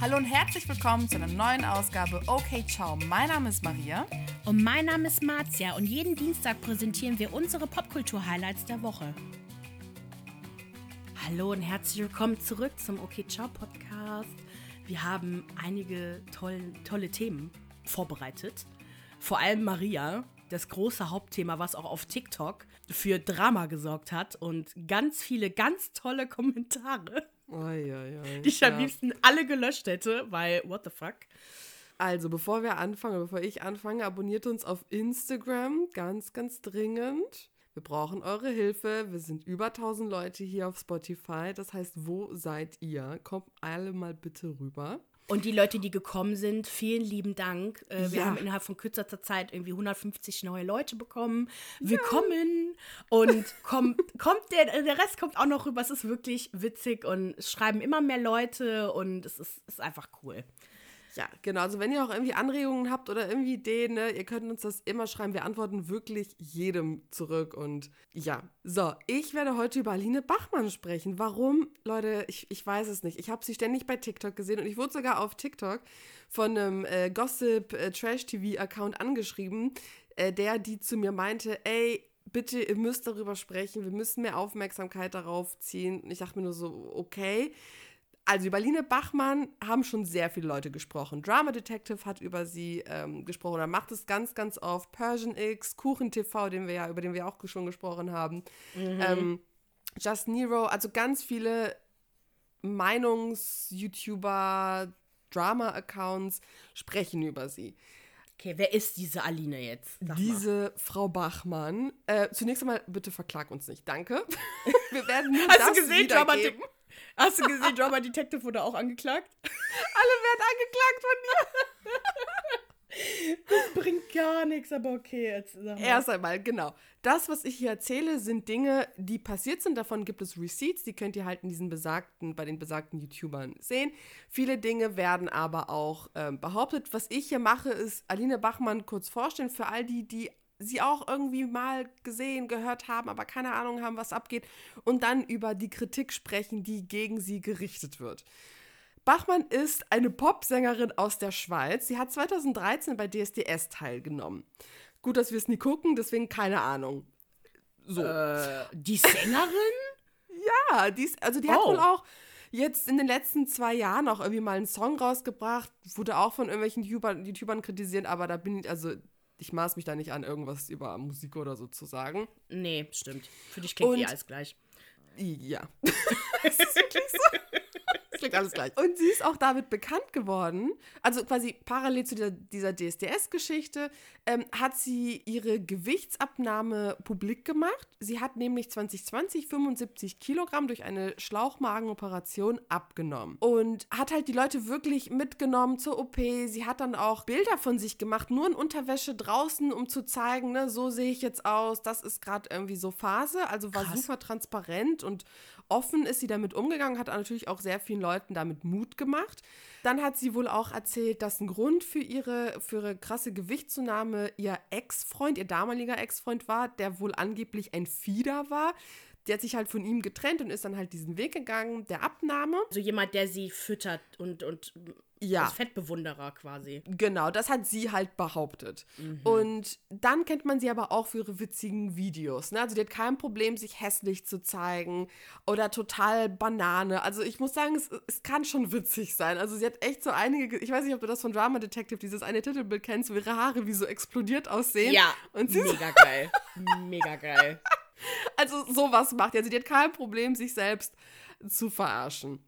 Hallo und herzlich willkommen zu einer neuen Ausgabe Okay Ciao. Mein Name ist Maria. Und mein Name ist Marzia und jeden Dienstag präsentieren wir unsere Popkultur-Highlights der Woche. Hallo und herzlich willkommen zurück zum Okay Ciao Podcast. Wir haben einige toll, tolle Themen vorbereitet. Vor allem Maria, das große Hauptthema, was auch auf TikTok für Drama gesorgt hat und ganz viele ganz tolle Kommentare, Oi, oi, oi. die ich am Ja. liebsten alle gelöscht hätte, weil what the fuck? Also, bevor wir anfangen, bevor ich anfange, abonniert uns auf Instagram ganz, ganz dringend. Wir brauchen eure Hilfe. Wir sind über 1000 Leute hier auf Spotify. Das heißt, wo seid ihr? Kommt alle mal bitte rüber. Und die Leute, die gekommen sind, vielen lieben Dank. Äh, wir Ja. haben innerhalb von kürzester Zeit irgendwie 150 neue Leute bekommen. Willkommen! Und kommt, kommt der, der Rest kommt auch noch rüber. Es ist wirklich witzig und es schreiben immer mehr Leute und es ist, ist einfach cool. Ja, genau. Also, wenn ihr auch irgendwie Anregungen habt oder irgendwie Ideen, ne, ihr könnt uns das immer schreiben. Wir antworten wirklich jedem zurück. Und ja, so, ich werde heute über Aline Bachmann sprechen. Warum? Leute, ich, ich weiß es nicht. Ich habe sie ständig bei TikTok gesehen und ich wurde sogar auf TikTok von einem äh, Gossip-Trash-TV-Account angeschrieben, äh, der, die zu mir meinte, ey, bitte, ihr müsst darüber sprechen, wir müssen mehr Aufmerksamkeit darauf ziehen. Und ich dachte mir nur so, okay. Also über Line Bachmann haben schon sehr viele Leute gesprochen. Drama Detective hat über sie ähm, gesprochen oder macht es ganz, ganz oft. Persian X, Kuchen TV, den wir ja, über den wir auch schon gesprochen haben. Ähm, Just Nero, also ganz viele Meinungs-YouTuber, Drama-Accounts sprechen über sie. Okay, wer ist diese Aline jetzt? Sag mal. Diese Frau Bachmann, äh, zunächst einmal bitte verklag uns nicht, danke. Wir werden nur Hast das du gesehen, Drama wiedergeben. Hast du gesehen, Drama Detective wurde auch angeklagt? Alle werden angeklagt von dir. Bringt gar nichts, aber okay. Jetzt. Erst einmal, genau. Das, was ich hier erzähle, sind Dinge, die passiert sind. Davon gibt es Receipts, die könnt ihr halt in diesen besagten, bei den besagten YouTubern sehen. Viele Dinge werden aber auch ähm, behauptet. Was ich hier mache, ist Aline Bachmann kurz vorstellen für all die, die sie auch irgendwie mal gesehen, gehört haben, aber keine Ahnung haben, was abgeht. Und dann über die Kritik sprechen, die gegen sie gerichtet wird. Bachmann ist eine Popsängerin aus der Schweiz. Sie hat 2013 bei DSDS teilgenommen. Gut, dass wir es nie gucken, deswegen keine Ahnung. So. Äh, die Sängerin? Ja, die ist, also die hat Oh. wohl auch jetzt in den letzten zwei Jahren auch irgendwie mal einen Song rausgebracht. Wurde auch von irgendwelchen YouTubern, YouTubern kritisiert, aber da bin ich, also ich maß mich da nicht an, irgendwas über Musik oder so zu sagen. Nee, stimmt. Für dich klingt Und- eh alles gleich. Ja. Es ist wirklich so. Klingt alles gleich. Und sie ist auch damit bekannt geworden. Also quasi parallel zu dieser, dieser DSDS-Geschichte ähm, hat sie ihre Gewichtsabnahme publik gemacht. Sie hat nämlich 2020 75 Kilogramm durch eine Schlauchmagenoperation abgenommen. Und hat halt die Leute wirklich mitgenommen zur OP. Sie hat dann auch Bilder von sich gemacht, nur in Unterwäsche draußen, um zu zeigen, ne, so sehe ich jetzt aus. Das ist gerade irgendwie so Phase. Also war Krass. super transparent und offen ist sie damit umgegangen, hat natürlich auch sehr vielen Leuten damit Mut gemacht. Dann hat sie wohl auch erzählt, dass ein Grund für ihre, für ihre krasse Gewichtszunahme ihr Ex-Freund, ihr damaliger Ex-Freund war, der wohl angeblich ein Fieder war. Der hat sich halt von ihm getrennt und ist dann halt diesen Weg gegangen, der Abnahme. Also jemand, der sie füttert und, und Ja. als Fettbewunderer quasi. Genau, das hat sie halt behauptet. Und dann kennt man sie aber auch für ihre witzigen Videos. Ne? Also die hat kein Problem, sich hässlich zu zeigen oder total Banane. Also ich muss sagen, es, es kann schon witzig sein. Also sie hat echt so einige, ich weiß nicht, ob du das von Drama Detective, dieses eine Titelbild kennst, wo ihre Haare wie so explodiert aussehen. Ja, Und sie mega geil. mega geil. also sowas macht. Also die hat kein Problem, sich selbst zu verarschen.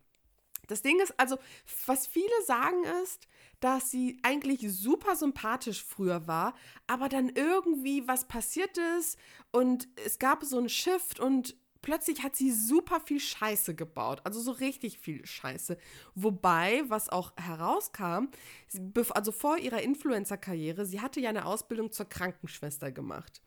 Das Ding ist, also, was viele sagen ist, dass sie eigentlich super sympathisch früher war, aber dann irgendwie was passiert ist und es gab so einen Shift und plötzlich hat sie super viel Scheiße gebaut. Also so richtig viel Scheiße. Wobei, was auch herauskam, also vor ihrer Influencer-Karriere, sie hatte ja eine Ausbildung zur Krankenschwester gemacht.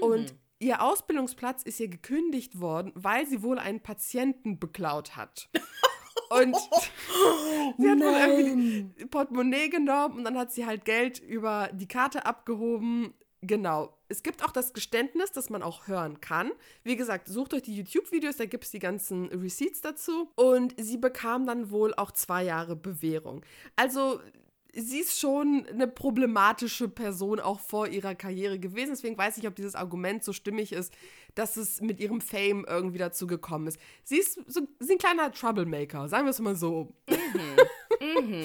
Und ihr Ausbildungsplatz ist ihr gekündigt worden, weil sie wohl einen Patienten beklaut hat. Und sie hat wohl irgendwie die Portemonnaie genommen und dann hat sie halt Geld über die Karte abgehoben Genau. Es gibt auch das Geständnis, das man auch hören kann. Wie gesagt, sucht euch die YouTube-Videos, da gibt es die ganzen Receipts dazu. Und sie bekam dann wohl auch zwei Jahre Bewährung. Also sie ist schon eine problematische Person auch vor ihrer Karriere gewesen. Deswegen weiß ich, ob dieses Argument so stimmig ist, dass es mit ihrem Fame irgendwie dazu gekommen ist. Sie ist, so, sie ist ein kleiner Troublemaker, sagen wir es mal so. Mhm. mhm.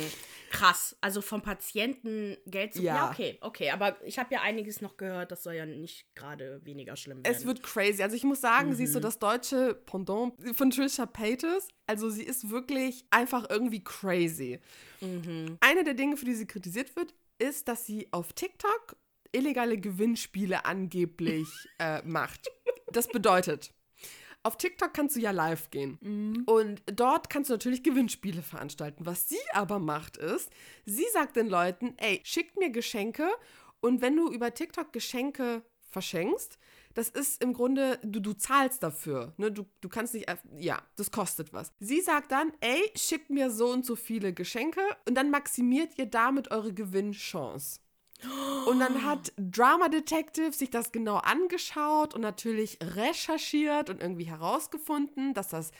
Krass, also vom Patienten Geld zu. Ja, ja okay, okay. Aber ich habe ja einiges noch gehört, das soll ja nicht gerade weniger schlimm werden. Es wird crazy. Also ich muss sagen, mhm. sie ist so das deutsche Pendant von Trisha Paytas. Also sie ist wirklich einfach irgendwie crazy. Mhm. Eine der Dinge, für die sie kritisiert wird, ist, dass sie auf TikTok illegale Gewinnspiele angeblich äh, macht. Das bedeutet, auf TikTok kannst du ja live gehen. Mhm. Und dort kannst du natürlich Gewinnspiele veranstalten. Was sie aber macht, ist, sie sagt den Leuten, ey, schickt mir Geschenke und wenn du über TikTok Geschenke verschenkst, das ist im Grunde, du, du zahlst dafür. Ne? Du, du kannst nicht, ja, das kostet was. Sie sagt dann, ey, schickt mir so und so viele Geschenke und dann maximiert ihr damit eure Gewinnchance. Und dann hat Drama Detective sich das genau angeschaut und natürlich recherchiert und irgendwie herausgefunden, dass das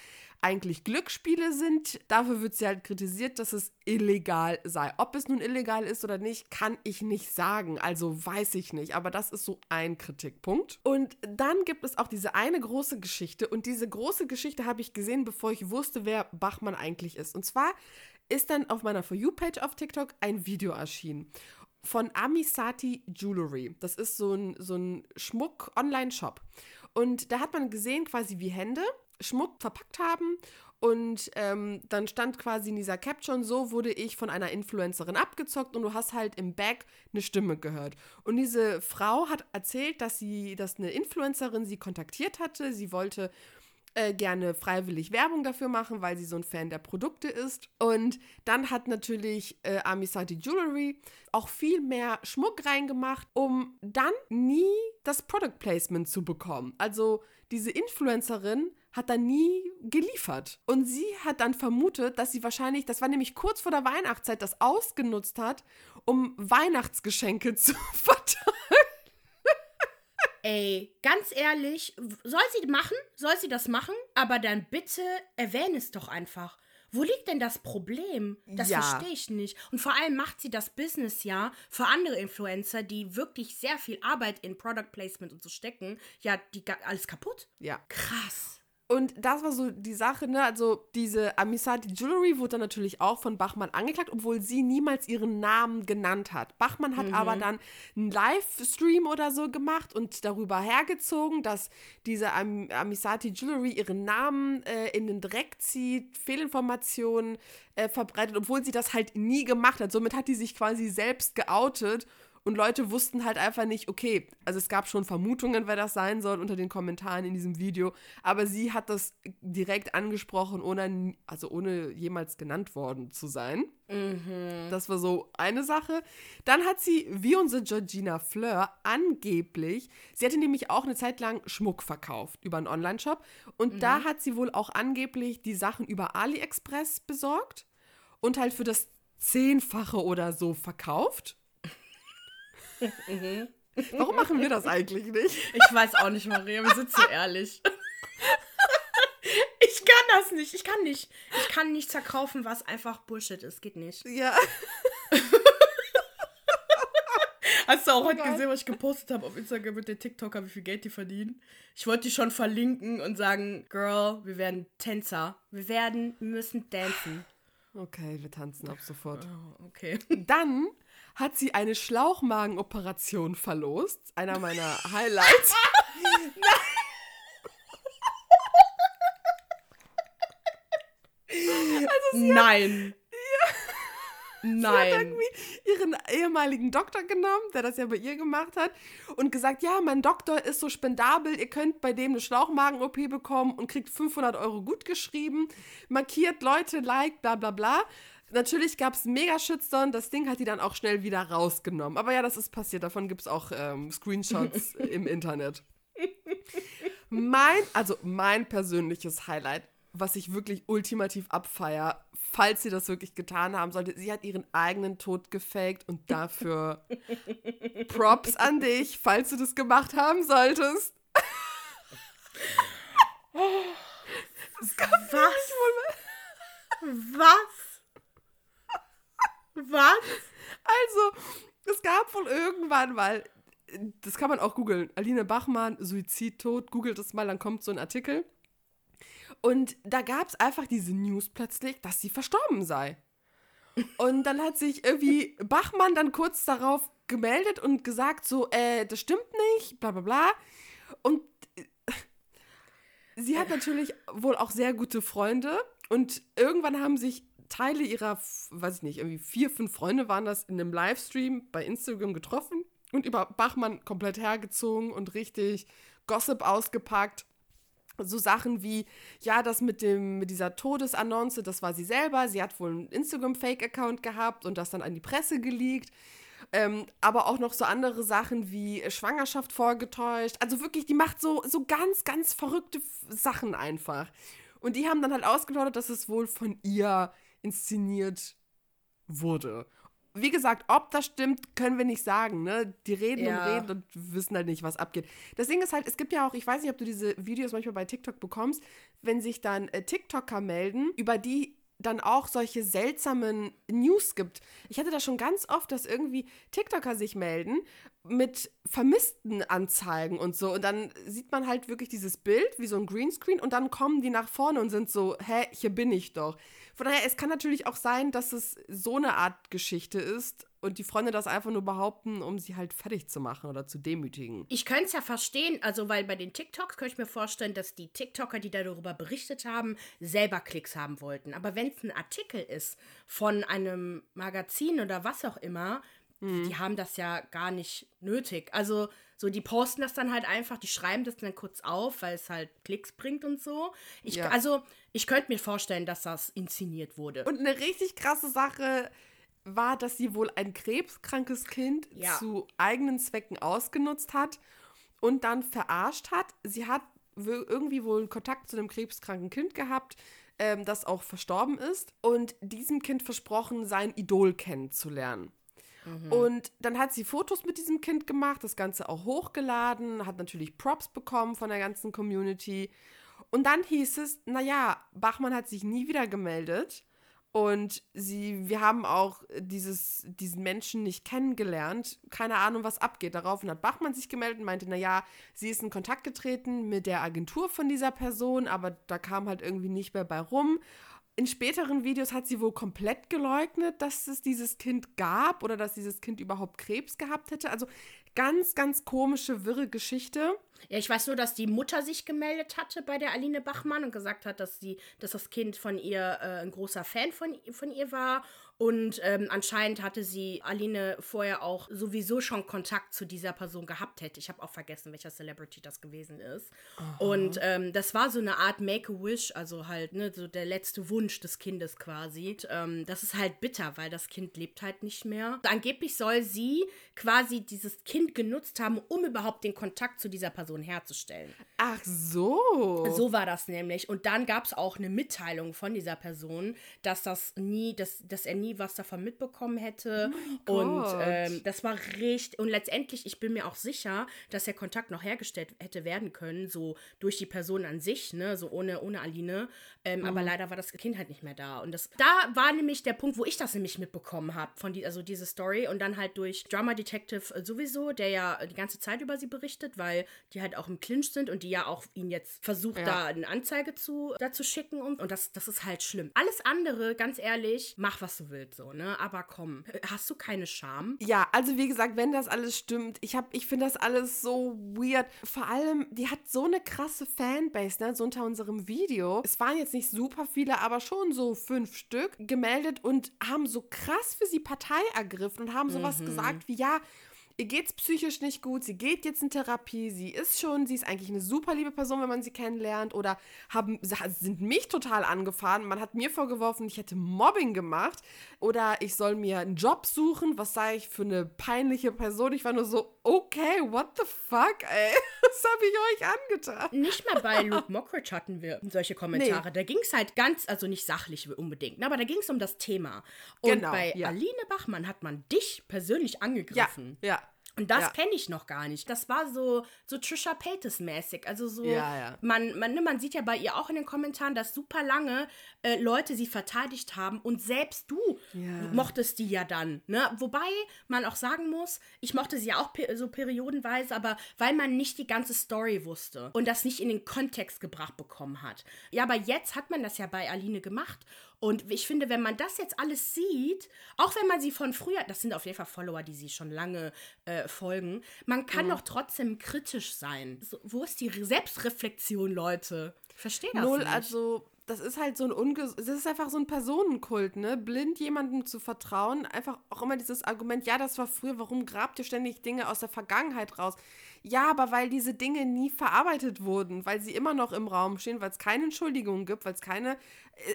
eigentlich Glücksspiele sind. Dafür wird sie halt kritisiert, dass es illegal sei. Ob es nun illegal ist oder nicht, kann ich nicht sagen. Also weiß ich nicht. Aber das ist so ein Kritikpunkt. Und dann gibt es auch diese eine große Geschichte. Und diese große Geschichte habe ich gesehen, bevor ich wusste, wer Bachmann eigentlich ist. Und zwar ist dann auf meiner For You-Page auf TikTok ein Video erschienen von Amisati Jewelry. Das ist so ein, so ein Schmuck-Online-Shop. Und da hat man gesehen, quasi wie Hände Schmuck verpackt haben. Und ähm, dann stand quasi in dieser Caption, so wurde ich von einer Influencerin abgezockt und du hast halt im Back eine Stimme gehört. Und diese Frau hat erzählt, dass sie, dass eine Influencerin sie kontaktiert hatte. Sie wollte äh, gerne freiwillig Werbung dafür machen, weil sie so ein Fan der Produkte ist. Und dann hat natürlich äh, Amisati Jewelry auch viel mehr Schmuck reingemacht, um dann nie das Product Placement zu bekommen. Also diese Influencerin hat dann nie geliefert. Und sie hat dann vermutet, dass sie wahrscheinlich, das war nämlich kurz vor der Weihnachtszeit, das ausgenutzt hat, um Weihnachtsgeschenke zu verteilen. Ey, ganz ehrlich, soll sie machen? Soll sie das machen? Aber dann bitte erwähne es doch einfach. Wo liegt denn das Problem? Das ja. verstehe ich nicht. Und vor allem macht sie das Business ja für andere Influencer, die wirklich sehr viel Arbeit in Product Placement und so stecken, ja, die alles kaputt. Ja. Krass. Und das war so die Sache, ne? Also diese Amisati Jewelry wurde dann natürlich auch von Bachmann angeklagt, obwohl sie niemals ihren Namen genannt hat. Bachmann hat mhm. aber dann einen Livestream oder so gemacht und darüber hergezogen, dass diese Am Amisati Jewelry ihren Namen äh, in den Dreck zieht, Fehlinformationen äh, verbreitet, obwohl sie das halt nie gemacht hat. Somit hat die sich quasi selbst geoutet und Leute wussten halt einfach nicht, okay, also es gab schon Vermutungen, wer das sein soll unter den Kommentaren in diesem Video, aber sie hat das direkt angesprochen, ohne, also ohne jemals genannt worden zu sein. Mhm. Das war so eine Sache. Dann hat sie, wie unsere Georgina Fleur, angeblich, sie hatte nämlich auch eine Zeit lang Schmuck verkauft über einen Online-Shop und mhm. da hat sie wohl auch angeblich die Sachen über AliExpress besorgt und halt für das Zehnfache oder so verkauft. Mhm. Warum machen wir das eigentlich nicht? Ich weiß auch nicht, Maria, wir sind so ehrlich. Ich kann das nicht, ich kann nicht. Ich kann nicht zerkaufen, was einfach Bullshit ist. Geht nicht. Ja. Hast du auch oh heute gesehen, was ich gepostet habe auf Instagram mit den TikToker, wie viel Geld die verdienen? Ich wollte die schon verlinken und sagen, Girl, wir werden Tänzer. Wir werden, wir müssen tanzen. Okay, wir tanzen ab sofort. Oh, okay. Dann hat sie eine Schlauchmagenoperation verlost. Einer meiner Highlights. also Nein. Nein. Sie hat irgendwie ihren ehemaligen Doktor genommen, der das ja bei ihr gemacht hat, und gesagt, ja, mein Doktor ist so spendabel, ihr könnt bei dem eine Schlauchmagen-OP bekommen und kriegt 500 Euro gut geschrieben, markiert Leute, like, bla bla bla. Natürlich gab es mega Shitstorm, das Ding hat die dann auch schnell wieder rausgenommen. Aber ja, das ist passiert, davon gibt es auch ähm, Screenshots im Internet. Mein, also mein persönliches Highlight was ich wirklich ultimativ abfeier, falls sie das wirklich getan haben sollte. Sie hat ihren eigenen Tod gefaked und dafür Props an dich, falls du das gemacht haben solltest. Was? Was? Was? Also, es gab wohl irgendwann mal, das kann man auch googeln, Aline Bachmann, Suizidtod, googelt es mal, dann kommt so ein Artikel. Und da gab es einfach diese News plötzlich, dass sie verstorben sei. Und dann hat sich irgendwie Bachmann dann kurz darauf gemeldet und gesagt, so, äh, das stimmt nicht, bla bla bla. Und äh, sie hat natürlich wohl auch sehr gute Freunde. Und irgendwann haben sich Teile ihrer, weiß ich nicht, irgendwie vier, fünf Freunde waren das in einem Livestream bei Instagram getroffen und über Bachmann komplett hergezogen und richtig Gossip ausgepackt. So Sachen wie, ja, das mit dem, mit dieser Todesannonce, das war sie selber. Sie hat wohl einen Instagram-Fake-Account gehabt und das dann an die Presse geleakt. Ähm, aber auch noch so andere Sachen wie Schwangerschaft vorgetäuscht. Also wirklich, die macht so, so ganz, ganz verrückte Sachen einfach. Und die haben dann halt ausgeplaudert, dass es wohl von ihr inszeniert wurde. Wie gesagt, ob das stimmt, können wir nicht sagen. Ne? Die reden Ja. und reden und wissen halt nicht, was abgeht. Das Ding ist halt, es gibt ja auch, ich weiß nicht, ob du diese Videos manchmal bei TikTok bekommst, wenn sich dann äh, TikToker melden, über die dann auch solche seltsamen News gibt. Ich hatte das schon ganz oft, dass irgendwie TikToker sich melden mit vermissten Anzeigen und so. Und dann sieht man halt wirklich dieses Bild wie so ein Greenscreen und dann kommen die nach vorne und sind so, hä, hier bin ich doch. Von daher, es kann natürlich auch sein, dass es so eine Art Geschichte ist und die Freunde das einfach nur behaupten, um sie halt fertig zu machen oder zu demütigen. Ich könnte es ja verstehen, also weil bei den TikToks könnte ich mir vorstellen, dass die TikToker, die darüber berichtet haben, selber Klicks haben wollten. Aber wenn es ein Artikel ist von einem Magazin oder was auch immer, die haben das ja gar nicht nötig. Also so, die posten das dann halt einfach, die schreiben das dann kurz auf, weil es halt Klicks bringt und so. Ich, Ja. Also ich könnte mir vorstellen, dass das inszeniert wurde. Und eine richtig krasse Sache war, dass sie wohl ein krebskrankes Kind Ja. zu eigenen Zwecken ausgenutzt hat und dann verarscht hat. Sie hat irgendwie wohl einen Kontakt zu einem krebskranken Kind gehabt, ähm, das auch verstorben ist und diesem Kind versprochen, sein Idol kennenzulernen. Und dann hat sie Fotos mit diesem Kind gemacht, das Ganze auch hochgeladen, hat natürlich Props bekommen von der ganzen Community. Und dann hieß es, naja, Bachmann hat sich nie wieder gemeldet. Und sie, wir haben auch dieses, diesen Menschen nicht kennengelernt. Keine Ahnung, was abgeht. Daraufhin hat Bachmann sich gemeldet und meinte, naja, sie ist in Kontakt getreten mit der Agentur von dieser Person, aber da kam halt irgendwie nicht mehr bei rum. In späteren Videos hat sie wohl komplett geleugnet, dass es dieses Kind gab oder dass dieses Kind überhaupt Krebs gehabt hätte. Also ganz, ganz komische, wirre Geschichte. Ja, ich weiß nur, dass die Mutter sich gemeldet hatte bei der Aline Bachmann und gesagt hat, dass sie, dass das Kind von ihr äh, ein großer Fan von, von ihr war. Und ähm, anscheinend hatte sie Aline vorher auch sowieso schon Kontakt zu dieser Person gehabt hätte. Ich habe auch vergessen, welcher Celebrity das gewesen ist. Und ähm, das war so eine Art Make-A-Wish, also halt, ne, so der letzte Wunsch des Kindes quasi. Und, ähm, das ist halt bitter, weil das Kind lebt halt nicht mehr. Angeblich soll sie quasi dieses Kind genutzt haben, um überhaupt den Kontakt zu dieser Person herzustellen. Ach so. So war das nämlich. Und dann gab es auch eine Mitteilung von dieser Person, dass das nie, dass, dass er nie was davon mitbekommen hätte. und Gott. ähm, das war richtig. Und letztendlich, ich bin mir auch sicher, dass der Kontakt noch hergestellt hätte werden können, so durch die Person an sich, ne, so ohne, ohne Aline. Ähm, Aber leider war das Kind halt nicht mehr da. Und das, da war nämlich der Punkt, wo ich das nämlich mitbekommen habe, von die, also diese Story. Und dann halt durch Drama Detective äh, sowieso, der ja die ganze Zeit über sie berichtet, weil die halt auch im Clinch sind und die ja auch ihn jetzt versucht, Ja. da eine Anzeige zu, da zu schicken. Und, und das, das ist halt schlimm. Alles andere, ganz ehrlich, mach was du willst, so, ne? Aber komm, hast du keine Scham? Ja, also wie gesagt, wenn das alles stimmt, ich hab, ich finde das alles so weird. Vor allem, die hat so eine krasse Fanbase, ne, so unter unserem Video. Es waren jetzt nicht super viele, aber schon so fünf Stück gemeldet und haben so krass für sie Partei ergriffen und haben sowas gesagt wie, ja, ihr geht's psychisch nicht gut, sie geht jetzt in Therapie, sie ist schon, sie ist eigentlich eine super liebe Person, wenn man sie kennenlernt oder haben, sind mich total angefahren. Man hat mir vorgeworfen, ich hätte Mobbing gemacht oder ich soll mir einen Job suchen. Was sei ich für eine peinliche Person? Ich war nur so, okay, what the fuck, ey? Was habe ich euch angetan? Nicht mal bei Luke Mockridge hatten wir solche Kommentare. Nee. Da ging es halt ganz, also nicht sachlich unbedingt, ne, aber da ging es um das Thema. Und genau, bei ja. Aline Bachmann hat man dich persönlich angegriffen. Ja, ja. Und das ja. kenne ich noch gar nicht. Das war so, so Trisha Paytas-mäßig. Also so, ja, ja. Man, man, ne, man sieht ja bei ihr auch in den Kommentaren, dass super lange äh, Leute sie verteidigt haben und selbst du mochtest die ja dann. Ne? Wobei man auch sagen muss, ich mochte sie ja auch per so periodenweise, aber weil man nicht die ganze Story wusste und das nicht in den Kontext gebracht bekommen hat. Ja, aber jetzt hat man das ja bei Aline gemacht und ich finde, wenn man das jetzt alles sieht, auch wenn man sie von früher, das sind auf jeden Fall Follower, die sie schon lange äh, folgen, man kann mhm. doch trotzdem kritisch sein. So, wo ist die Selbstreflexion, Leute? Verstehe das Null, nicht. also das ist halt so ein unges das ist einfach so ein Personenkult, ne? Blind jemandem zu vertrauen, einfach auch immer dieses Argument, ja, das war früher, warum grabt ihr ständig Dinge aus der Vergangenheit raus? Ja, aber weil diese Dinge nie verarbeitet wurden, weil sie immer noch im Raum stehen, weil es keine Entschuldigung gibt, weil es keine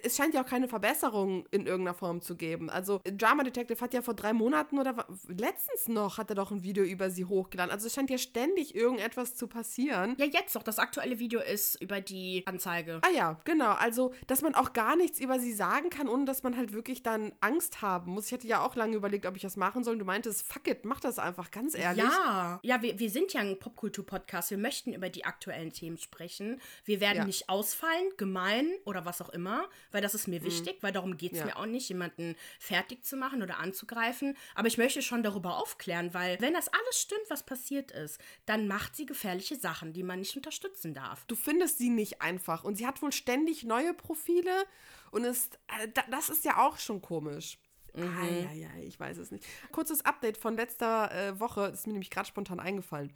es scheint ja auch keine Verbesserung in irgendeiner Form zu geben. Also Drama Detective hat ja vor drei Monaten oder letztens noch hat er doch ein Video über sie hochgeladen. Also es scheint ja ständig irgendetwas zu passieren. Ja, jetzt doch. Das aktuelle Video ist über die Anzeige. Ah ja, genau. Also, dass man auch gar nichts über sie sagen kann, ohne dass man halt wirklich dann Angst haben muss. Ich hätte ja auch lange überlegt, ob ich das machen soll. Du meintest, fuck it, mach das einfach, ganz ehrlich. Ja, ja, wir, wir sind ja ein Popkultur-Podcast. Wir möchten über die aktuellen Themen sprechen. Wir werden ja. nicht ausfallen, gemein oder was auch immer weil das ist mir mhm. wichtig, weil darum geht es ja. mir auch nicht, jemanden fertig zu machen oder anzugreifen. Aber ich möchte schon darüber aufklären, weil wenn das alles stimmt, was passiert ist, dann macht sie gefährliche Sachen, die man nicht unterstützen darf. Du findest sie nicht einfach und sie hat wohl ständig neue Profile und ist, äh, das ist ja auch schon komisch. Mhm. Ah, ja, ja, ich weiß es nicht. Kurzes Update von letzter äh, Woche, das ist mir nämlich gerade spontan eingefallen.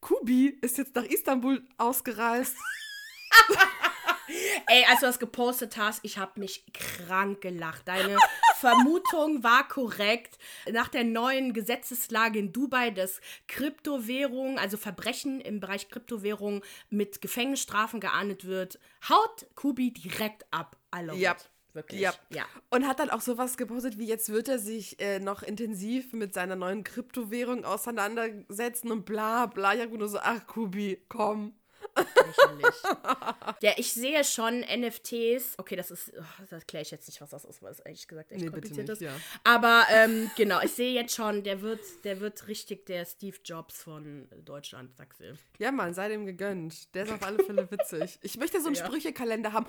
Kubi ist jetzt nach Istanbul ausgereist. Ey, als du das gepostet hast, ich habe mich krank gelacht. Deine Vermutung war korrekt. Nach der neuen Gesetzeslage in Dubai, dass Kryptowährung, also Verbrechen im Bereich Kryptowährung mit Gefängnisstrafen geahndet wird, haut Kubi direkt ab. Love ja. Wirklich. Ja. ja. Und hat dann auch sowas gepostet, wie jetzt wird er sich äh, noch intensiv mit seiner neuen Kryptowährung auseinandersetzen und bla bla. Ja, nur so, ach Kubi, komm. Ja, ich sehe schon NFTs. Okay, das ist, oh, das erkläre ich jetzt nicht, was das ist, weil es ehrlich gesagt echt nee, kompliziert nicht, ist. Ja. Aber ähm, genau, ich sehe jetzt schon, der wird, der wird richtig der Steve Jobs von Deutschland, sagst du. Ja, Mann, sei dem gegönnt. Der ist auf alle Fälle witzig. Ich möchte so einen ja. Sprüchekalender haben.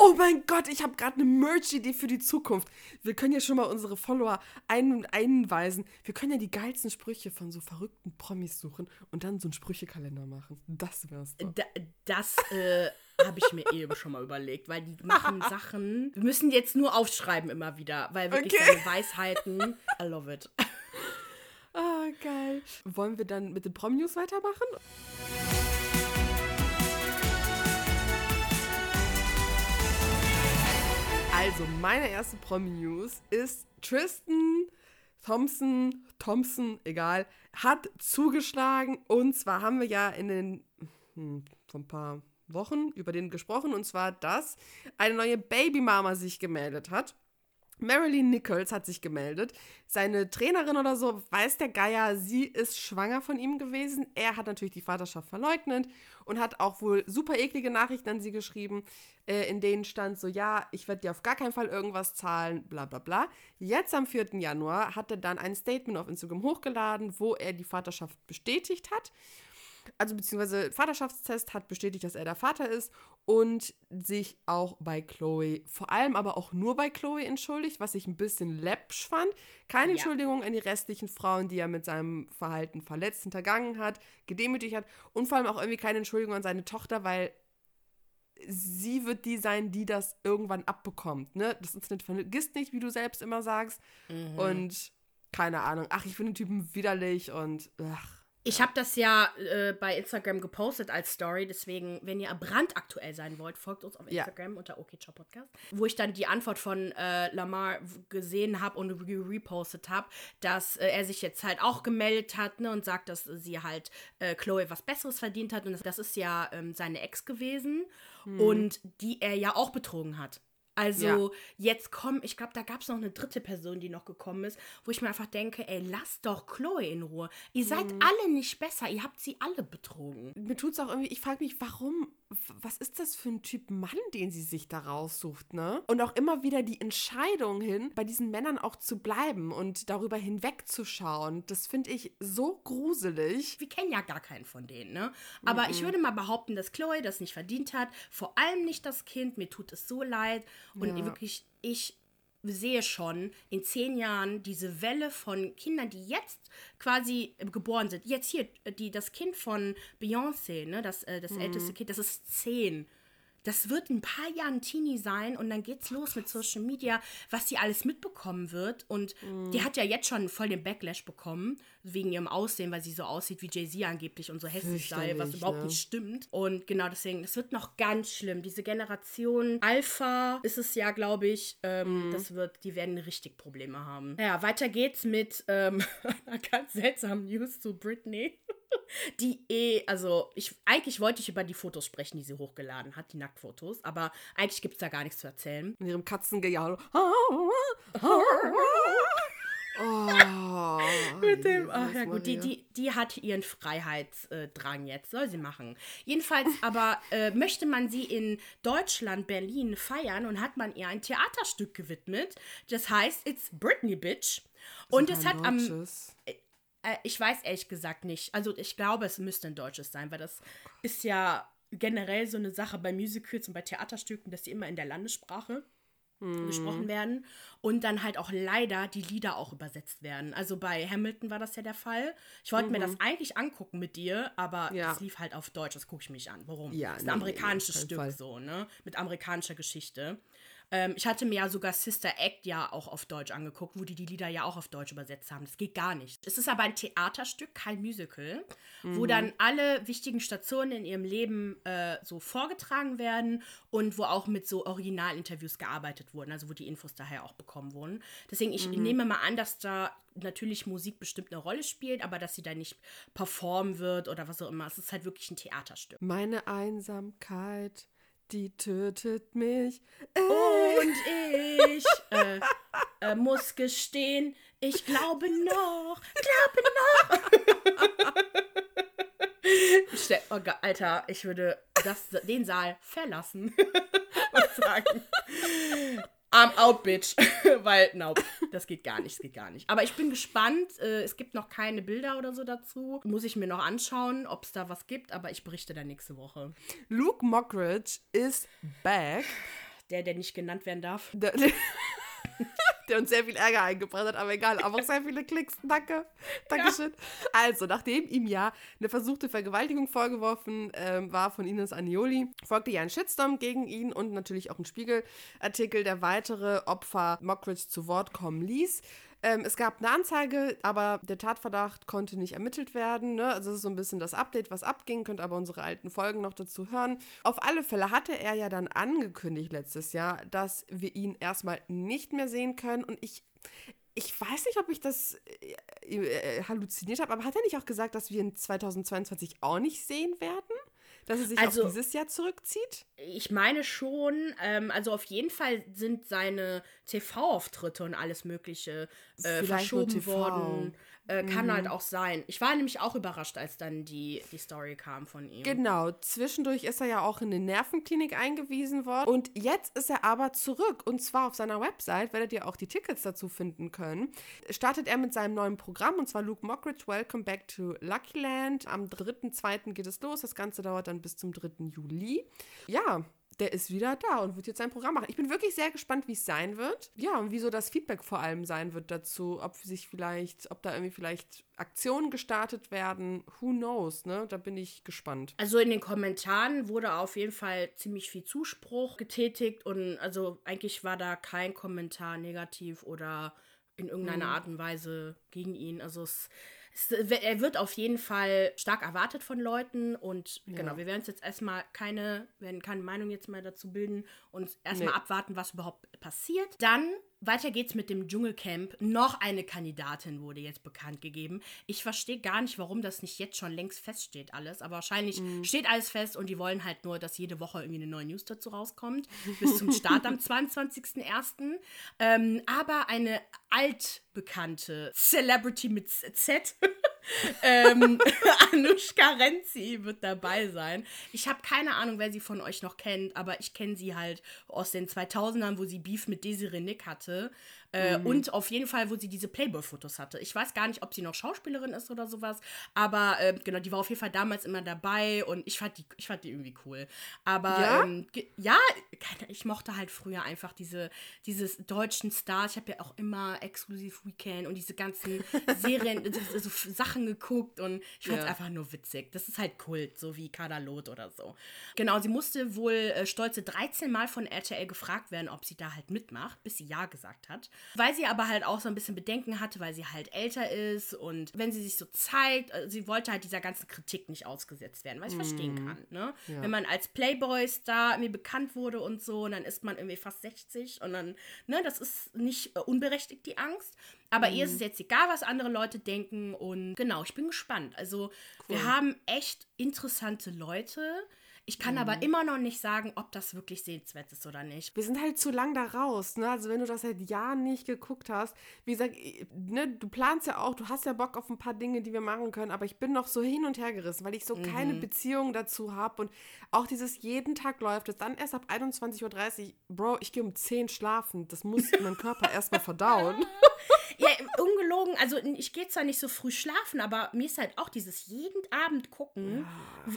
Oh mein Gott, ich habe gerade eine Merch-Idee für die Zukunft. Wir können ja schon mal unsere Follower ein, einweisen. Wir können ja die geilsten Sprüche von so verrückten Promis suchen und dann so einen Sprüchekalender machen. Das wär's doch. Da, das äh, habe ich mir eben schon mal überlegt, weil die machen Sachen. Wir müssen jetzt nur aufschreiben immer wieder, weil wirklich okay. seine Weisheiten. I love it. Oh, geil. Wollen wir dann mit den Prom-News weitermachen? Also, meine erste Promi-News ist Tristan Thompson, Thompson, egal, hat zugeschlagen. Und zwar haben wir ja in den hm, vor ein paar Wochen über den gesprochen, und zwar, dass eine neue Babymama sich gemeldet hat. Marilyn Nichols hat sich gemeldet. Seine Trainerin oder so, weiß der Geier, sie ist schwanger von ihm gewesen. Er hat natürlich die Vaterschaft verleugnet und hat auch wohl super eklige Nachrichten an sie geschrieben, äh, in denen stand so, ja, ich werde dir auf gar keinen Fall irgendwas zahlen, bla bla bla. Jetzt am 4. Januar hat er dann ein Statement auf Instagram hochgeladen, wo er die Vaterschaft bestätigt hat also beziehungsweise Vaterschaftstest hat bestätigt, dass er der Vater ist und sich auch bei Chloe, vor allem aber auch nur bei Chloe entschuldigt, was ich ein bisschen läppsch fand. Keine ja. Entschuldigung an die restlichen Frauen, die er mit seinem Verhalten verletzt, hintergangen hat, gedemütigt hat und vor allem auch irgendwie keine Entschuldigung an seine Tochter, weil sie wird die sein, die das irgendwann abbekommt. Ne? Das Internet vergisst nicht, wie du selbst immer sagst. Mhm. Und keine Ahnung. Ach, ich finde den Typen widerlich und ach, Ich habe das ja äh, bei Instagram gepostet als Story, deswegen, wenn ihr brandaktuell sein wollt, folgt uns auf Ja. Instagram unter OKCHO Podcast, wo ich dann die Antwort von äh, Lamar gesehen habe und re repostet habe, dass äh, er sich jetzt halt auch gemeldet hat ne, und sagt, dass sie halt äh, Chloe was Besseres verdient hat und das, ist ja ähm, seine Ex gewesen und die er ja auch betrogen hat. Also jetzt kommen, ich glaube, da gab es noch eine dritte Person, die noch gekommen ist, wo ich mir einfach denke, ey, lasst doch Chloe in Ruhe. Ihr seid alle nicht besser, ihr habt sie alle betrogen. Mir tut es auch irgendwie, ich frage mich, warum, was ist das für ein Typ Mann, den sie sich da raussucht, ne? Und auch immer wieder die Entscheidung hin, bei diesen Männern auch zu bleiben und darüber hinwegzuschauen, das finde ich so gruselig. Wir kennen ja gar keinen von denen, ne? Aber ich würde mal behaupten, dass Chloe das nicht verdient hat. Vor allem nicht das Kind. Mir tut es so leid. Und Ja. wirklich, ich sehe schon in zehn Jahren diese Welle von Kindern, die jetzt quasi äh, geboren sind. Jetzt hier, äh, die, das Kind von Beyoncé, ne? Das, äh, das älteste Kind, das ist zehn. Das wird in ein paar Jahren Teenie sein und dann geht's los mit Social Media, was sie alles mitbekommen wird. Und die hat ja jetzt schon voll den Backlash bekommen, wegen ihrem Aussehen, weil sie so aussieht wie Jay-Z angeblich und so hässlich sei, was überhaupt ne? nicht stimmt. Und genau deswegen, das wird noch ganz schlimm. Diese Generation Alpha ist es ja, glaube ich, ähm, das wird, die werden richtig Probleme haben. Ja, weiter geht's mit ähm, einer ganz seltsamen News zu Britney. Die eh, also ich, eigentlich wollte ich über die Fotos sprechen, die sie hochgeladen hat, die Nacktfotos, aber eigentlich gibt es da gar nichts zu erzählen. In ihrem Katzengejaul. Oh, Mit dem, ach ja gut, die, die, die hat ihren Freiheitsdrang jetzt, soll sie machen. Jedenfalls aber äh, möchte man sie in Deutschland, Berlin feiern und hat man ihr ein Theaterstück gewidmet. Das heißt, it's Britney Bitch. Und es hat am. Äh, ich weiß ehrlich gesagt nicht. Also ich glaube, es müsste ein deutsches sein, weil das ist ja generell so eine Sache bei Musicals und bei Theaterstücken, dass sie immer in der Landessprache gesprochen werden und dann halt auch leider die Lieder auch übersetzt werden. Also bei Hamilton war das ja der Fall. Ich wollte mir das eigentlich angucken mit dir, aber Ja. es lief halt auf Deutsch. Das gucke ich mich an. Warum? Ja, das ist ein amerikanisches Stück Fall. so, ne? Mit amerikanischer Geschichte. Ähm, ich hatte mir ja sogar Sister Act ja auch auf Deutsch angeguckt, wo die die Lieder ja auch auf Deutsch übersetzt haben. Das geht gar nicht. Es ist aber ein Theaterstück, kein Musical, wo dann alle wichtigen Stationen in ihrem Leben äh, so vorgetragen werden und wo auch mit so Originalinterviews gearbeitet wurden, also wo die Infos daher auch bekommen wurden. Deswegen, ich nehme mal an, dass da natürlich Musik bestimmt eine Rolle spielt, aber dass sie da nicht performen wird oder was auch immer. Es ist halt wirklich ein Theaterstück. Meine Einsamkeit, die tötet mich. Und ich äh, äh, muss gestehen, ich glaube noch, glaube noch. Stell, oh Alter, ich würde das, den Saal verlassen und sagen, I'm out, bitch. Weil, nope, das geht gar nicht, das geht gar nicht. Aber ich bin gespannt. Äh, es gibt noch keine Bilder oder so dazu. Muss ich mir noch anschauen, ob es da was gibt, aber ich berichte dann nächste Woche. Luke Mockridge ist back. Der, der nicht genannt werden darf. Der, der uns sehr viel Ärger eingebracht hat, aber egal, aber auch sehr viele Klicks. Danke. Dankeschön. Also, nachdem ihm ja eine versuchte Vergewaltigung vorgeworfen ähm, war von Ines Anioli, folgte ja ein Shitstorm gegen ihn und natürlich auch ein Spiegelartikel, der weitere Opfer Mockridge zu Wort kommen ließ. Ähm, es gab eine Anzeige, aber der Tatverdacht konnte nicht ermittelt werden. Ne? Also, das ist so ein bisschen das Update, was abging. Könnt aber unsere alten Folgen noch dazu hören. Auf alle Fälle hatte er ja dann angekündigt letztes Jahr, dass wir ihn erstmal nicht mehr sehen können. Und ich. Ich weiß nicht, ob ich das äh, äh, halluziniert habe, aber hat er nicht auch gesagt, dass wir ihn 2022 auch nicht sehen werden? Dass er sich Also- auf dieses Jahr zurückzieht? Ich meine schon, ähm, also auf jeden Fall sind seine TV-Auftritte und alles Mögliche äh, verschoben worden. Äh, kann halt auch sein. Ich war nämlich auch überrascht, als dann die, die Story kam von ihm. Genau, zwischendurch ist er ja auch in eine Nervenklinik eingewiesen worden. Und jetzt ist er aber zurück. Und zwar auf seiner Website, werdet ihr auch die Tickets dazu finden können. Startet er mit seinem neuen Programm, und zwar Luke Mockridge, Welcome Back to Lucky Land. Am 3.2. geht es los. Das Ganze dauert dann bis zum 3. Juli. Ja, der ist wieder da und wird jetzt sein Programm machen. Ich bin wirklich sehr gespannt, wie es sein wird. Ja, und wieso das Feedback vor allem sein wird dazu, ob sich vielleicht, ob da irgendwie vielleicht Aktionen gestartet werden. Who knows, ne? Da bin ich gespannt. Also in den Kommentaren wurde auf jeden Fall ziemlich viel Zuspruch getätigt und also eigentlich war da kein Kommentar negativ oder in irgendeiner Art und Weise gegen ihn. Also es es, er wird auf jeden Fall stark erwartet von Leuten und Ja. genau, wir werden uns jetzt erstmal keine, werden keine Meinung jetzt mal dazu bilden und erstmal Nee. abwarten, was überhaupt passiert. Dann weiter geht's mit dem Dschungelcamp. Noch eine Kandidatin wurde jetzt bekannt gegeben. Ich verstehe gar nicht, warum das nicht jetzt schon längst feststeht alles, aber wahrscheinlich Mhm. steht alles fest und die wollen halt nur, dass jede Woche irgendwie eine neue News dazu rauskommt. Bis zum Start am 22.01. Ähm, aber eine altbekannte Celebrity mit Z, ähm, Anushka Renzi wird dabei sein. Ich habe keine Ahnung, wer sie von euch noch kennt, aber ich kenne sie halt aus den 2000ern, wo sie Beef mit Desiree Nick hatte. ça. Äh, Und auf jeden Fall, wo sie diese Playboy-Fotos hatte. Ich weiß gar nicht, ob sie noch Schauspielerin ist oder sowas, aber äh, genau, die war auf jeden Fall damals immer dabei und ich fand die, ich fand die irgendwie cool. Aber Ja? ähm, ja, ich mochte halt früher einfach diese dieses deutschen Stars. Ich habe ja auch immer exklusiv Weekend und diese ganzen Serien, so, Sachen geguckt und ich fand es Ja. einfach nur witzig. Das ist halt Kult, so wie Kadalot oder so. Genau, sie musste wohl äh, stolze 13 Mal von RTL gefragt werden, ob sie da halt mitmacht, bis sie ja gesagt hat. Weil sie aber halt auch so ein bisschen Bedenken hatte, weil sie halt älter ist und wenn sie sich so zeigt, äh, sie wollte halt dieser ganzen Kritik nicht ausgesetzt werden, was ich verstehen kann. Ne? Ja. Wenn man als Playboy-Star irgendwie bekannt wurde und so, und dann ist man irgendwie fast 60 und dann, ne, das ist nicht äh, unberechtigt, die Angst. Aber ihr ist es jetzt egal, was andere Leute denken und genau, ich bin gespannt. Also, wir haben echt interessante Leute. Ich kann aber immer noch nicht sagen, ob das wirklich sehenswert ist oder nicht. Wir sind halt zu lang da raus, ne? Also wenn du das seit Jahren nicht geguckt hast, wie gesagt, ne, du planst ja auch, du hast ja Bock auf ein paar Dinge, die wir machen können, aber ich bin noch so hin und her gerissen, weil ich so keine Beziehung dazu habe und auch dieses jeden Tag läuft es dann erst ab 21.30 Uhr, Bro, ich gehe um 10 schlafen, das muss mein Körper erstmal verdauen. Ja, ungelogen, also ich gehe zwar nicht so früh schlafen, aber mir ist halt auch dieses jeden Abend gucken.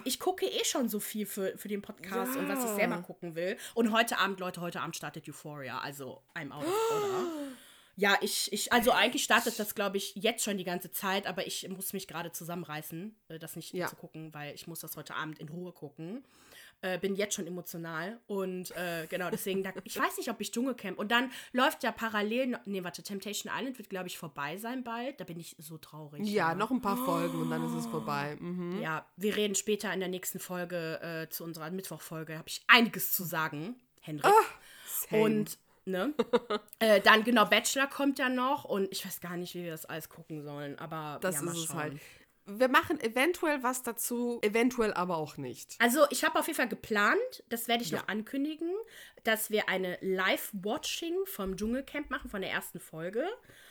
Ich gucke eh schon so viel für, für den Podcast und was ich Ja. selber gucken will. Und heute Abend, Leute, heute Abend startet Euphoria, also I'm out of order. Ja, ich, ich, also eigentlich startet das, glaube ich, jetzt schon die ganze Zeit, aber ich muss mich gerade zusammenreißen, äh, das nicht Ja. zu gucken, weil ich muss das heute Abend in Ruhe gucken. Äh, bin jetzt schon emotional und äh, genau deswegen, da, ich weiß nicht, ob ich Dschungelcamp und dann läuft ja parallel, nee, warte, Temptation Island wird, glaube ich, vorbei sein bald, da bin ich so traurig. Ja, noch ein paar Folgen und dann ist es vorbei. Mhm. Ja, wir reden später in der nächsten Folge, äh, zu unserer Mittwochfolge, habe ich einiges zu sagen, Henrik. Same. Und, ne? äh, dann, genau, Bachelor kommt ja noch und ich weiß gar nicht, wie wir das alles gucken sollen, aber das ja, ist es halt. Wir machen eventuell was dazu, eventuell aber auch nicht. Also, ich habe auf jeden Fall geplant, das werde ich Ja. noch ankündigen, dass wir eine Live-Watching vom Dschungelcamp machen, von der ersten Folge.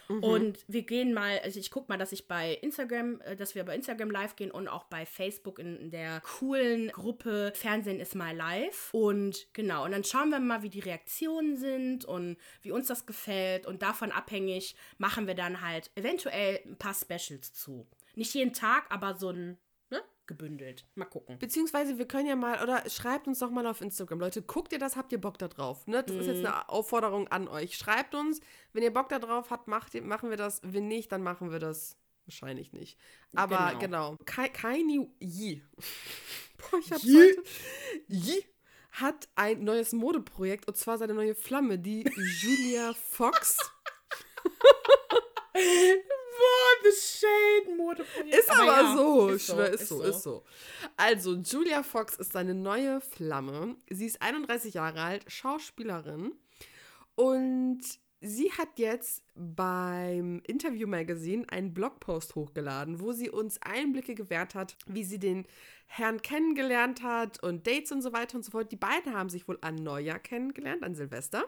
Mhm. Und wir gehen mal, also ich gucke mal, dass ich bei Instagram, äh, dass wir bei Instagram live gehen und auch bei Facebook in, in der coolen Gruppe Fernsehen ist mal live. Und genau, und dann schauen wir mal, wie die Reaktionen sind und wie uns das gefällt. Und davon abhängig machen wir dann halt eventuell ein paar Specials zu. Nicht jeden Tag, aber so ein, ne, gebündelt. Mal gucken. Beziehungsweise wir können ja mal, oder schreibt uns doch mal auf Instagram. Leute, guckt ihr das, habt ihr Bock da drauf? Ne? Das ist jetzt eine Aufforderung an euch. Schreibt uns, wenn ihr Bock da drauf habt, macht, machen wir das. Wenn nicht, dann machen wir das wahrscheinlich nicht. Aber genau. Kai, Kaini Yi. Boah, ich hab's Yi. heute. Yi hat ein neues Modeprojekt und zwar seine neue Flamme, die Julia Fox. Boah, the Shade Modeprojekt. Ist aber, ja, so, ist ich schwör, ist, so, ist so. Also, Julia Fox ist seine neue Flamme. Sie ist 31 Jahre alt, Schauspielerin. Und sie hat jetzt beim Interview Magazine einen Blogpost hochgeladen, wo sie uns Einblicke gewährt hat, wie sie den Herrn kennengelernt hat und Dates und so weiter und so fort. Die beiden haben sich wohl an Neujahr kennengelernt, an Silvester,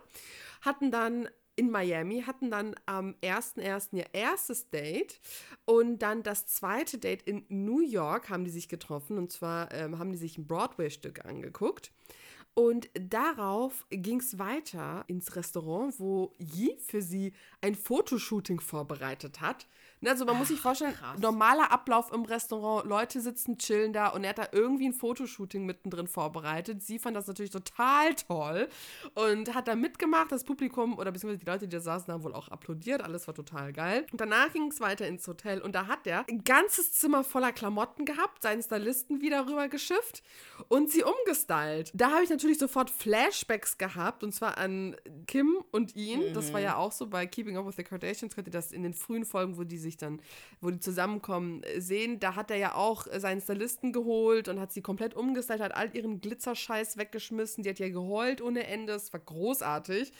hatten dann in Miami, hatten dann am 1.1. ihr erstes Date und dann das zweite Date in New York haben die sich getroffen und zwar ähm, haben die sich ein Broadway-Stück angeguckt. Und darauf ging es weiter ins Restaurant, wo Yi für sie ein Fotoshooting vorbereitet hat. Ne, Also man muss sich vorstellen, krass. normaler Ablauf im Restaurant, Leute sitzen, chillen da und er hat da irgendwie ein Fotoshooting mittendrin vorbereitet. Sie fand das natürlich total toll und hat da mitgemacht. Das Publikum oder beziehungsweise die Leute, die da saßen, haben wohl auch applaudiert. Alles war total geil. Und danach ging es weiter ins Hotel und da hat er ein ganzes Zimmer voller Klamotten gehabt, seinen Stylisten wieder rüber geschifft und sie umgestylt. Da habe ich natürlich sofort Flashbacks gehabt und zwar an Kim und ihn. Mhm. Das war ja auch so bei Keeping Up with the Kardashians. Könnt ihr das in den frühen Folgen, wo die sich dann, wo die zusammenkommen, äh, sehen. Da hat er ja auch äh, seinen Stylisten geholt und hat sie komplett umgestylt, hat all ihren Glitzerscheiß weggeschmissen. Die hat ja geheult ohne Ende. Es war großartig.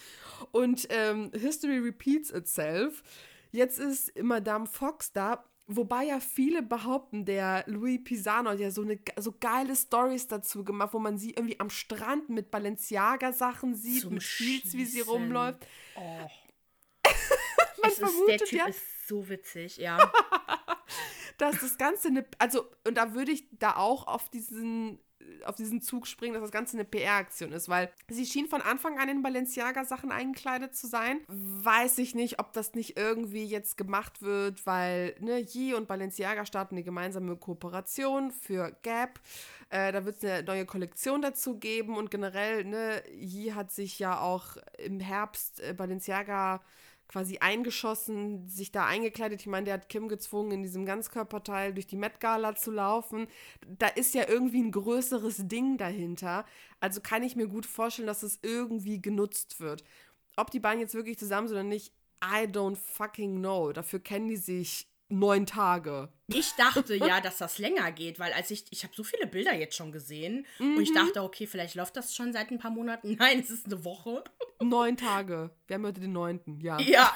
Und ähm, History repeats itself. Jetzt ist Madame Fox da. Wobei ja viele behaupten, der Louis Pisano hat ja so, eine, so geile Stories dazu gemacht, wo man sie irgendwie am Strand mit Balenciaga-Sachen sieht, Zum mit Shields, wie sie rumläuft. Oh. Man vermutet ja, ist so witzig, ja. dass das Ganze eine, also, und da würde ich da auch auf diesen, auf diesen Zug springen, dass das Ganze eine PR-Aktion ist, weil sie schien von Anfang an in Balenciaga-Sachen eingekleidet zu sein. Weiß ich nicht, ob das nicht irgendwie jetzt gemacht wird, weil, ne, Yi und Balenciaga starten eine gemeinsame Kooperation für Gap. Äh, da wird es eine neue Kollektion dazu geben und generell, ne, Yi hat sich ja auch im Herbst äh, Balenciaga quasi eingeschossen, sich da eingekleidet. Ich meine, der hat Kim gezwungen, in diesem Ganzkörperteil durch die Met Gala zu laufen. Da ist ja irgendwie ein größeres Ding dahinter. Also kann ich mir gut vorstellen, dass es irgendwie genutzt wird. Ob die beiden jetzt wirklich zusammen sind oder nicht, I don't fucking know. Dafür kennen die sich neun Tage. Ich dachte ja, dass das länger geht, weil als ich, ich habe so viele Bilder jetzt schon gesehen und ich dachte, okay, vielleicht läuft das schon seit ein paar Monaten. Nein, es ist eine Woche. Neun Tage. Wir haben heute den neunten, ja. Ja.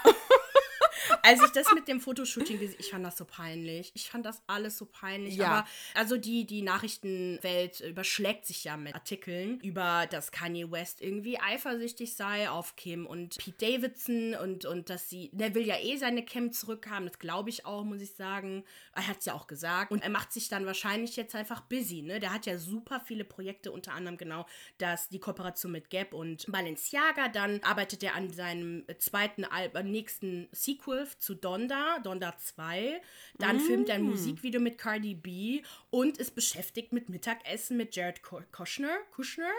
Als ich das mit dem Fotoshooting gesehen ich fand das so peinlich. Ich fand das alles so peinlich. Ja. Aber also die, die Nachrichtenwelt überschlägt sich ja mit Artikeln über, dass Kanye West irgendwie eifersüchtig sei auf Kim und Pete Davidson und, und dass sie, der will ja eh seine Kim zurückhaben. Das glaube ich auch, muss ich sagen. Er hat es ja auch gesagt. Und er macht sich dann wahrscheinlich jetzt einfach busy, ne? Der hat ja super viele Projekte, unter anderem genau das, die Kooperation mit Gap und Balenciaga. Dann arbeitet er an seinem zweiten, Al nächsten Sequel zu Donda, Donda 2. Dann filmt er ein Musikvideo mit Cardi B und ist beschäftigt mit Mittagessen mit Jared Kushner, Kushner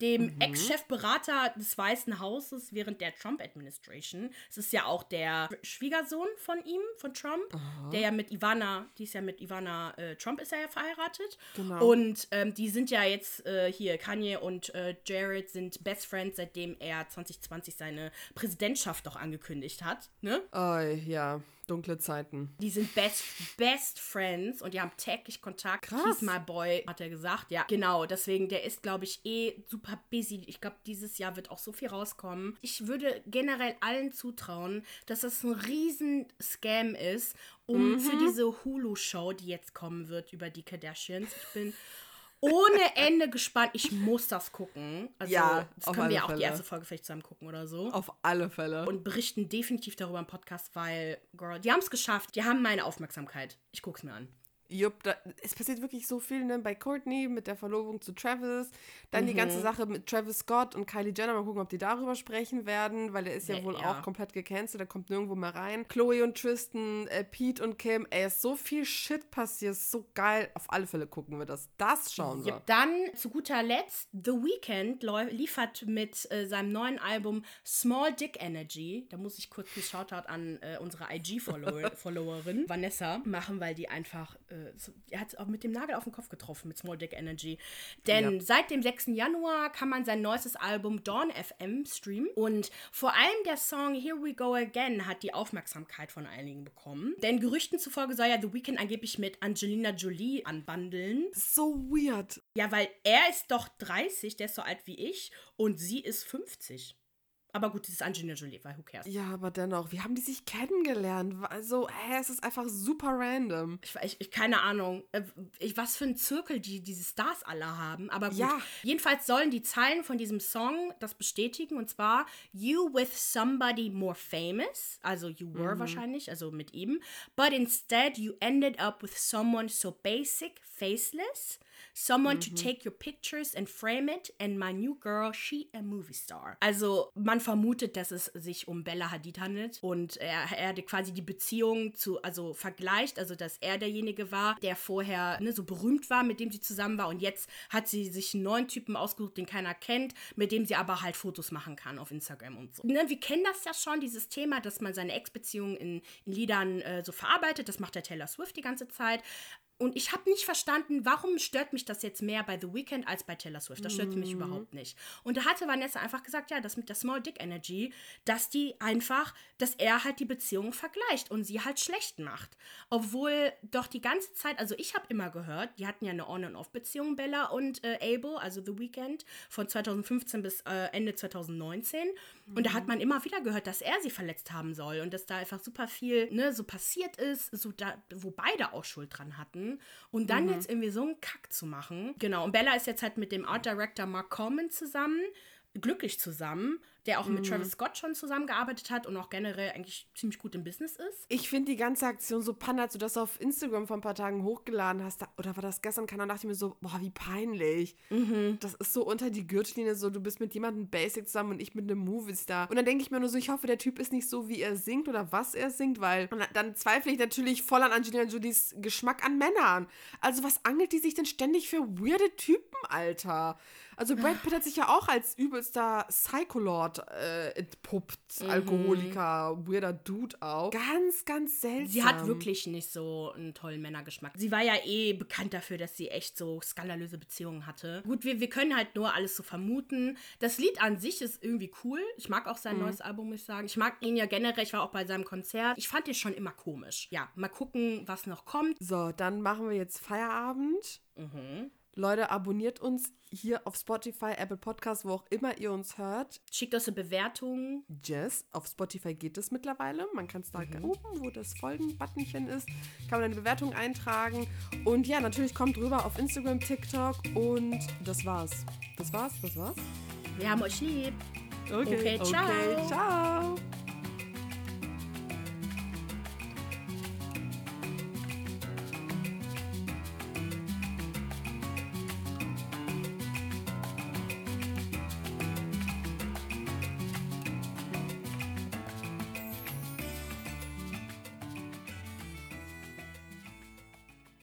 dem Ex-Chefberater des Weißen Hauses während der Trump-Administration. Es ist ja auch der Schwiegersohn von ihm, von Trump, der ja mit Ivana, die ist ja mit Ivana äh, Trump ist er ja verheiratet. Genau. Und ähm, die sind ja jetzt äh, hier, Kanye und äh, Jared sind Best Friends, seitdem er 2020 seine Präsidentschaft doch angekündigt hat. Ne? Oh, ja, dunkle Zeiten. Die sind best, best Friends und die haben täglich Kontakt. Krass. He's my boy, hat er gesagt. Ja, genau. Deswegen, der ist, glaube ich, eh super busy. Ich glaube, dieses Jahr wird auch so viel rauskommen. Ich würde generell allen zutrauen, dass das ein riesen Scam ist, um Mhm. für diese Hulu-Show, die jetzt kommen wird über die Kardashians. Ich bin ohne Ende gespannt. Ich muss das gucken. Also, Ja, das können wir ja auch die Fälle. erste Folge vielleicht zusammen gucken oder so Auf alle Fälle. und berichten definitiv darüber im Podcast, weil, Girl, die haben es geschafft. Die haben meine Aufmerksamkeit. Ich guck's mir an. Jupp, da, es passiert wirklich so viel, ne? Bei Courtney mit der Verlobung zu Travis, dann die ganze Sache mit Travis Scott und Kylie Jenner, mal gucken, ob die darüber sprechen werden, weil der ist ja Ja, wohl ja. auch komplett gecancelt, der kommt nirgendwo mehr rein. Chloe und Tristan, äh, Pete und Kim, ey, ist so viel Shit passiert, ist so geil. Auf alle Fälle gucken wir das. Das schauen wir. Ja, dann zu guter Letzt, The Weeknd liefert mit äh, seinem neuen Album Small Dick Energy. Da muss ich kurz einen Shoutout an äh, unsere IG-Followerin Vanessa machen, weil die einfach, äh, er hat auch mit dem Nagel auf den Kopf getroffen mit Small Dick Energy. Denn Ja. seit dem 6. Januar kann man sein neuestes Album Dawn FM streamen. Und vor allem der Song Here We Go Again hat die Aufmerksamkeit von einigen bekommen. Denn Gerüchten zufolge soll ja The Weeknd angeblich mit Angelina Jolie anbandeln. So weird. Ja, weil er ist doch 30, der ist so alt wie ich und sie ist 50. Aber gut, das ist Angelina Jolie, weil who cares? Ja, aber dennoch, wie haben die sich kennengelernt? Also, hä, es ist einfach super random. Ich, ich, ich keine Ahnung, äh, ich, was für ein Zirkel die diese Stars alle haben. Aber gut, Ja. jedenfalls sollen die Zeilen von diesem Song das bestätigen. Und zwar, You with somebody more famous, also you were wahrscheinlich, also mit ihm. But instead you ended up with someone so basic, faceless. Someone to take your pictures and frame it. And my new girl, she a movie star. Also man vermutet, dass es sich um Bella Hadid handelt. Und er, er quasi die Beziehung zu, also vergleicht, also dass er derjenige war, der vorher ne, so berühmt war, mit dem sie zusammen war. Und jetzt hat sie sich einen neuen Typen ausgesucht, den keiner kennt, mit dem sie aber halt Fotos machen kann auf Instagram und so. Ne, wir kennen das ja schon, dieses Thema, dass man seine Ex-Beziehung in, in Liedern äh, so verarbeitet. Das macht der Taylor Swift die ganze Zeit. Und ich habe nicht verstanden, warum stört mich das jetzt mehr bei The Weeknd als bei Taylor Swift. Das stört mich überhaupt nicht. Und da hatte Vanessa einfach gesagt, ja, das mit der Small Dick Energy, dass die einfach, dass er halt die Beziehung vergleicht und sie halt schlecht macht. Obwohl doch die ganze Zeit, also ich habe immer gehört, die hatten ja eine On-and-Off-Beziehung, Bella und äh, Abel, also The Weeknd, von 2015 bis äh, Ende 2019. Und da hat man immer wieder gehört, dass er sie verletzt haben soll und dass da einfach super viel ne, so passiert ist, so da, wo beide auch Schuld dran hatten. Und dann jetzt irgendwie so einen Kack zu machen. Genau, und Bella ist jetzt halt mit dem Art Director Mark Coleman zusammen, glücklich zusammen, der auch mit Travis Scott schon zusammengearbeitet hat und auch generell eigentlich ziemlich gut im Business ist. Ich finde die ganze Aktion so panne, als du das auf Instagram vor ein paar Tagen hochgeladen hast. Da, oder war das gestern? Ahnung, dachte ich mir so, boah, wie peinlich. Das ist so unter die Gürtellinie, so du bist mit jemandem Basic zusammen und ich mit einem Movie-Star. Und dann denke ich mir nur so, ich hoffe, der Typ ist nicht so, wie er singt oder was er singt, weil und dann zweifle ich natürlich voll an Angelina Jolies Geschmack an Männern. Also was angelt die sich denn ständig für weirde Typen, Alter? Also Brad Pitt hat sich ja auch als übelster Psycholord äh, entpuppt. Alkoholiker, weirder Dude auch. Ganz, ganz seltsam. Sie hat wirklich nicht so einen tollen Männergeschmack. Sie war ja eh bekannt dafür, dass sie echt so skandalöse Beziehungen hatte. Gut, wir, wir können halt nur alles so vermuten. Das Lied an sich ist irgendwie cool. Ich mag auch sein neues Album, muss ich sagen. Ich mag ihn ja generell. Ich war auch bei seinem Konzert. Ich fand ihn schon immer komisch. Ja, mal gucken, was noch kommt. So, dann machen wir jetzt Feierabend. Leute, abonniert uns hier auf Spotify, Apple Podcast, wo auch immer ihr uns hört. Schickt uns eine Bewertung. Jess, auf Spotify geht es mittlerweile. Man kann es da oben, wo das Folgen-Buttonchen ist, kann man eine Bewertung eintragen. Und ja, natürlich kommt rüber auf Instagram, TikTok und das war's. Das war's, das war's. Wir haben euch lieb. Okay, Okay, ciao. Okay, ciao.